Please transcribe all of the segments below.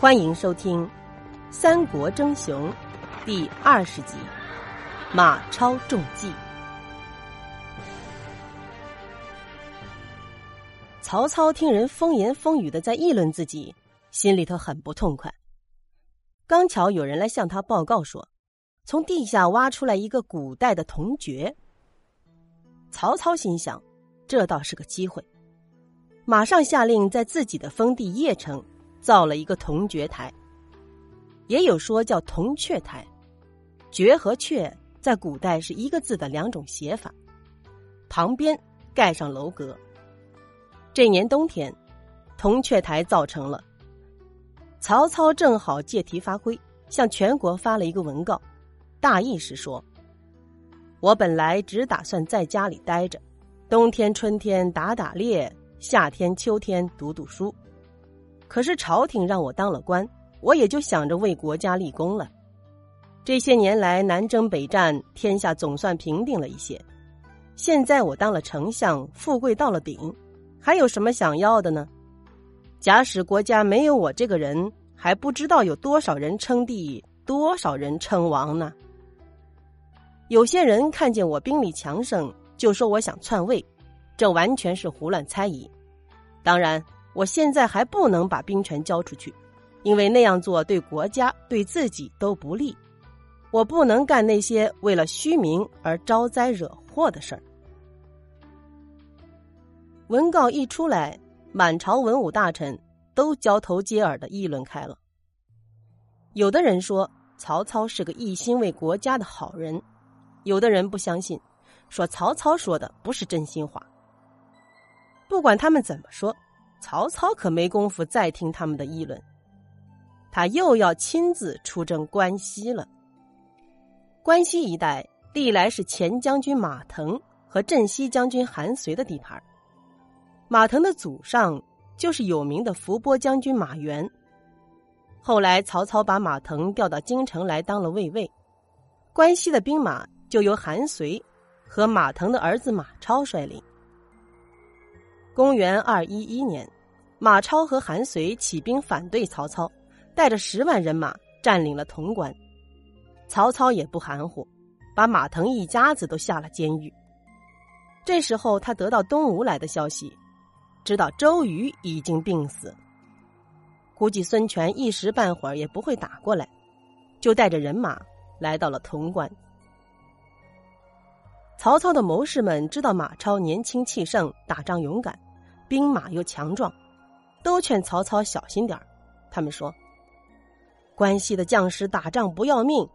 欢迎收听《三国争雄》第二十集《马超中计》。曹操听人风言风语的在议论自己，心里头很不痛快。刚巧有人来向他报告说，从地下挖出来一个古代的铜爵。曹操心想，这倒是个机会，马上下令在自己的封地邺城。造了一个铜爵台，也有说叫铜雀台，爵和雀在古代是一个字的两种写法。旁边盖上楼阁。这年冬天，铜雀台造成了。曹操正好借题发挥，向全国发了一个文告，大意是说：我本来只打算在家里待着，冬天、春天打打猎，夏天、秋天读读书。可是朝廷让我当了官，我也就想着为国家立功了。这些年来南征北战，天下总算平定了一些。现在我当了丞相，富贵到了顶，还有什么想要的呢？假使国家没有我这个人，还不知道有多少人称帝，多少人称王呢。有些人看见我兵力强盛，就说我想篡位，这完全是胡乱猜疑。当然。我现在还不能把兵权交出去，因为那样做对国家对自己都不利。我不能干那些为了虚名而招灾惹祸的事儿。文告一出来，满朝文武大臣都交头接耳的议论开了。有的人说曹操是个一心为国家的好人，有的人不相信，说曹操说的不是真心话。不管他们怎么说。曹操可没工夫再听他们的议论，他又要亲自出征关西了。关西一带历来是前将军马腾和镇西将军韩遂的地盘。马腾的祖上就是有名的伏波将军马援。后来曹操把马腾调到京城来当了卫尉，关西的兵马就由韩遂和马腾的儿子马超率领。公元二一一年，马超和韩遂起兵反对曹操，带着十万人马占领了潼关。曹操也不含糊，把马腾一家子都下了监狱。这时候，他得到东吴来的消息，知道周瑜已经病死，估计孙权一时半会儿也不会打过来，就带着人马来到了潼关。曹操的谋士们知道马超年轻气盛，打仗勇敢。兵马又强壮，都劝曹操小心点他们说：“关西的将士打仗不要命，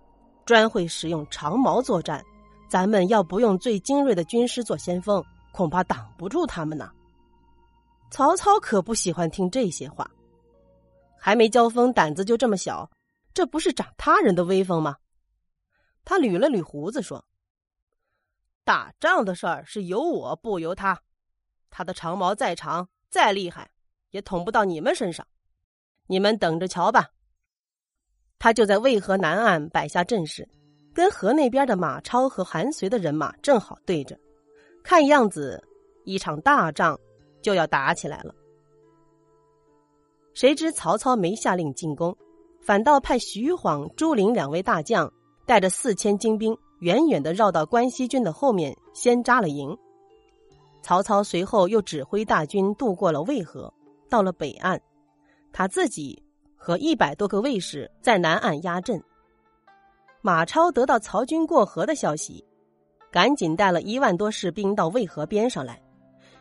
专会使用长矛作战。咱们要不用最精锐的军师做先锋，恐怕挡不住他们呢。”曹操可不喜欢听这些话，还没交锋，胆子就这么小，这不是长他人的威风吗？他捋了捋胡子说：“打仗的事儿是由我不由他。”他的长矛再长再厉害，也捅不到你们身上。你们等着瞧吧。他就在渭河南岸摆下阵势，跟河那边的马超和韩遂的人马正好对着。看样子，一场大仗就要打起来了。谁知曹操没下令进攻，反倒派徐晃、朱灵两位大将带着四千精兵，远远的绕到关西军的后面，先扎了营。曹操随后又指挥大军渡过了渭河，到了北岸，他自己和一百多个卫士在南岸压阵。马超得到曹军过河的消息，赶紧带了一万多士兵到渭河边上来。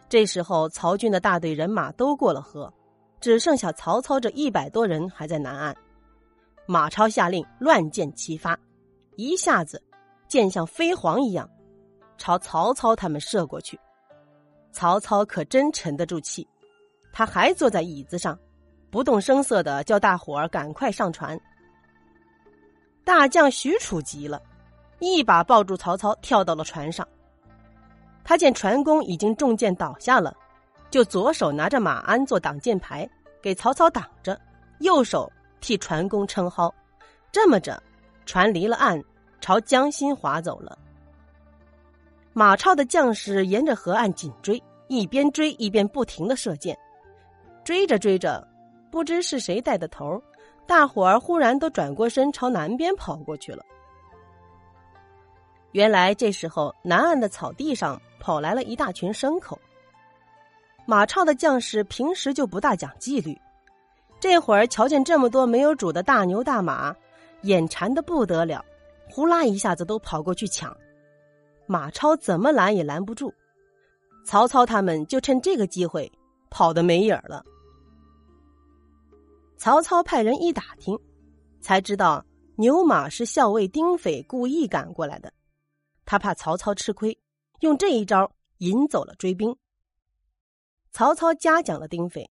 这时候，曹军的大队人马都过了河，只剩下曹操这一百多人还在南岸。马超下令乱箭齐发，一下子箭像飞蝗一样朝曹操他们射过去。曹操可真沉得住气，他还坐在椅子上，不动声色的叫大伙儿赶快上船。大将许褚急了，一把抱住曹操，跳到了船上。他见船工已经中箭倒下了，就左手拿着马鞍做挡箭牌，给曹操挡着，右手替船工撑蒿。这么着，船离了岸，朝江心划走了。马超的将士沿着河岸紧追，一边追一边不停的射箭，追着追着，不知是谁带的头，大伙儿忽然都转过身朝南边跑过去了。原来这时候南岸的草地上跑来了一大群牲口。马超的将士平时就不大讲纪律，这会儿瞧见这么多没有主的大牛大马，眼馋的不得了，呼啦一下子都跑过去抢。马超怎么拦也拦不住，曹操他们就趁这个机会跑得没影儿了。曹操派人一打听，才知道牛马是校尉丁斐故意赶过来的。他怕曹操吃亏，用这一招引走了追兵。曹操嘉奖了丁斐，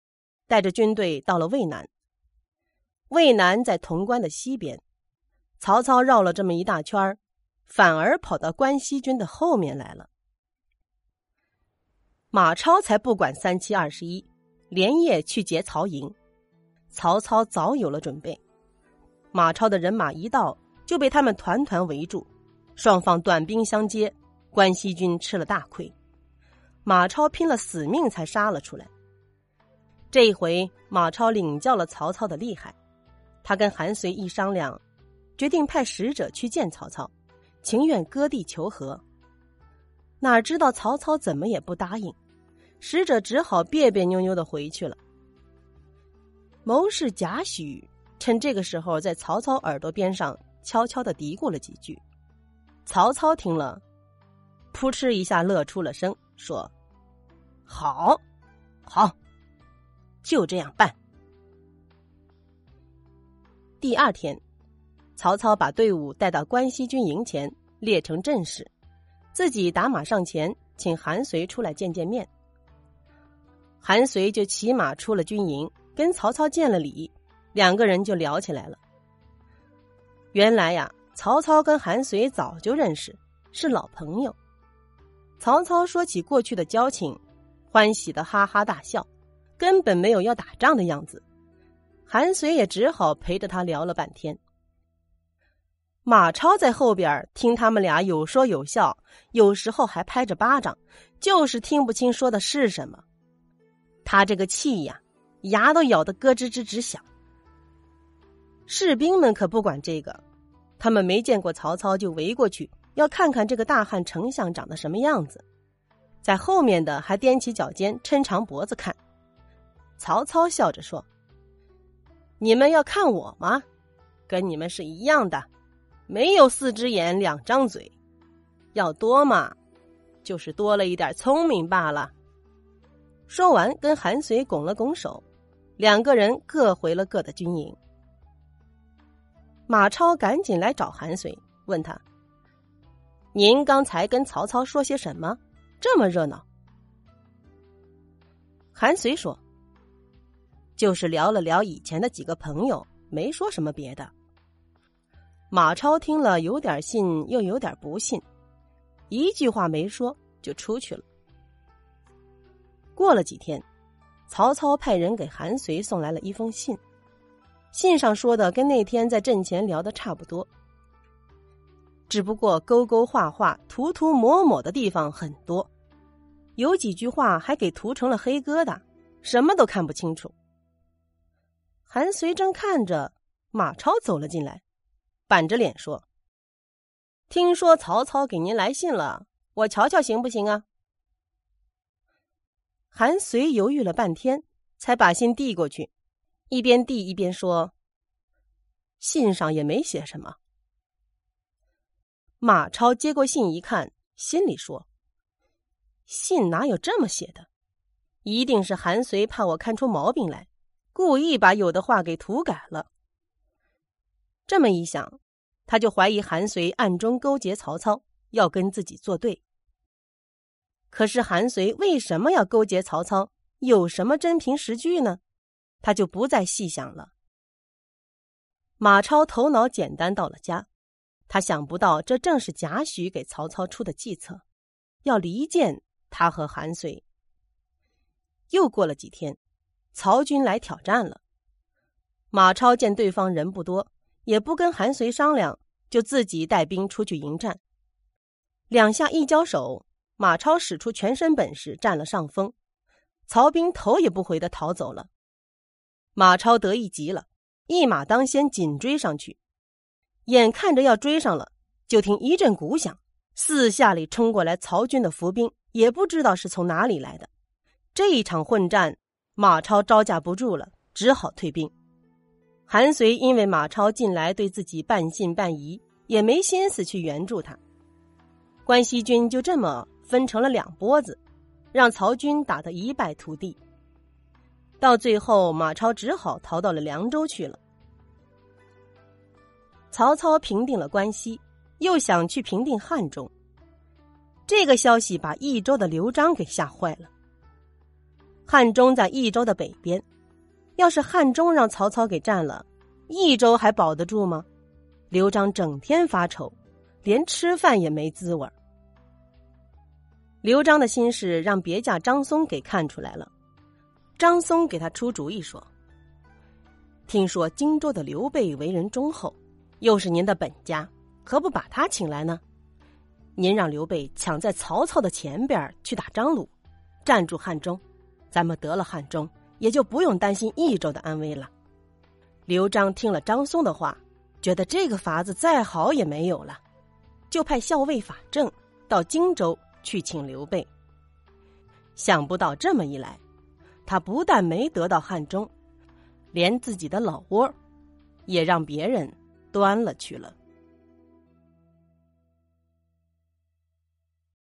带着军队到了渭南。渭南在潼关的西边，曹操绕了这么一大圈反而跑到关西军的后面来了。马超才不管三七二十一，连夜去劫曹营。曹操早有了准备，马超的人马一到，就被他们团团围住。双方短兵相接，关西军吃了大亏。马超拼了死命才杀了出来。这一回，马超领教了曹操的厉害。他跟韩遂一商量，决定派使者去见曹操，情愿割地求和。哪知道曹操怎么也不答应，使者只好别别扭扭的回去了。谋士贾诩趁这个时候，在曹操耳朵边上悄悄的嘀咕了几句。曹操听了，扑哧一下乐出了声，说：“好，好，就这样办。”第二天，曹操把队伍带到关西军营前，列成阵势，自己打马上前，请韩遂出来见见面。韩遂就骑马出了军营，跟曹操见了礼，两个人就聊起来了。原来呀。曹操跟韩遂早就认识，是老朋友。曹操说起过去的交情，欢喜的哈哈大笑，根本没有要打仗的样子。韩遂也只好陪着他聊了半天。马超在后边听他们俩有说有笑，有时候还拍着巴掌，就是听不清说的是什么。他这个气呀，牙都咬得咯吱吱直响。士兵们可不管这个。他们没见过曹操，就围过去要看看这个大汉丞相长得什么样子。在后面的还踮起脚尖，抻长脖子看。曹操笑着说：“你们要看我吗？跟你们是一样的，没有四只眼两张嘴，要多嘛，就是多了一点聪明罢了。”说完，跟韩遂拱了拱手，两个人各回了各的军营。马超赶紧来找韩遂，问他：“您刚才跟曹操说些什么？这么热闹？”韩遂说：“就是聊了聊以前的几个朋友，没说什么别的。”马超听了，有点信，又有点不信，一句话没说就出去了。过了几天，曹操派人给韩遂送来了一封信。信上说的跟那天在阵前聊的差不多，只不过勾勾画画、涂涂抹抹的地方很多，有几句话还给涂成了黑疙瘩，什么都看不清楚。韩遂正看着，马超走了进来，板着脸说：“听说曹操给您来信了，我瞧瞧行不行啊？”韩遂犹豫了半天，才把信递过去。一边递一边说：“信上也没写什么。”马超接过信一看，心里说：“信哪有这么写的？一定是韩遂怕我看出毛病来，故意把有的话给涂改了。”这么一想，他就怀疑韩遂暗中勾结曹操，要跟自己作对。可是韩遂为什么要勾结曹操？有什么真凭实据呢？他就不再细想了。马超头脑简单，到了家，他想不到这正是贾诩给曹操出的计策，要离间他和韩遂。又过了几天，曹军来挑战了。马超见对方人不多，也不跟韩遂商量，就自己带兵出去迎战。两下一交手，马超使出全身本事，占了上风，曹兵头也不回的逃走了。马超得意极了，一马当先，紧追上去。眼看着要追上了，就听一阵鼓响，四下里冲过来曹军的伏兵，也不知道是从哪里来的。这一场混战，马超招架不住了，只好退兵。韩遂因为马超近来对自己半信半疑，也没心思去援助他。关西军就这么分成了两拨子，让曹军打得一败涂地。到最后，马超只好逃到了凉州去了。曹操平定了关西，又想去平定汉中。这个消息把益州的刘璋给吓坏了。汉中在益州的北边，要是汉中让曹操给占了，益州还保得住吗？刘璋整天发愁，连吃饭也没滋味刘璋的心事让别驾张松给看出来了。张松给他出主意说：“听说荆州的刘备为人忠厚，又是您的本家，何不把他请来呢？您让刘备抢在曹操的前边去打张鲁，占住汉中，咱们得了汉中，也就不用担心益州的安危了。”刘璋听了张松的话，觉得这个法子再好也没有了，就派校尉法正到荆州去请刘备。想不到这么一来。他不但没得到汉中，连自己的老窝，也让别人端了去了。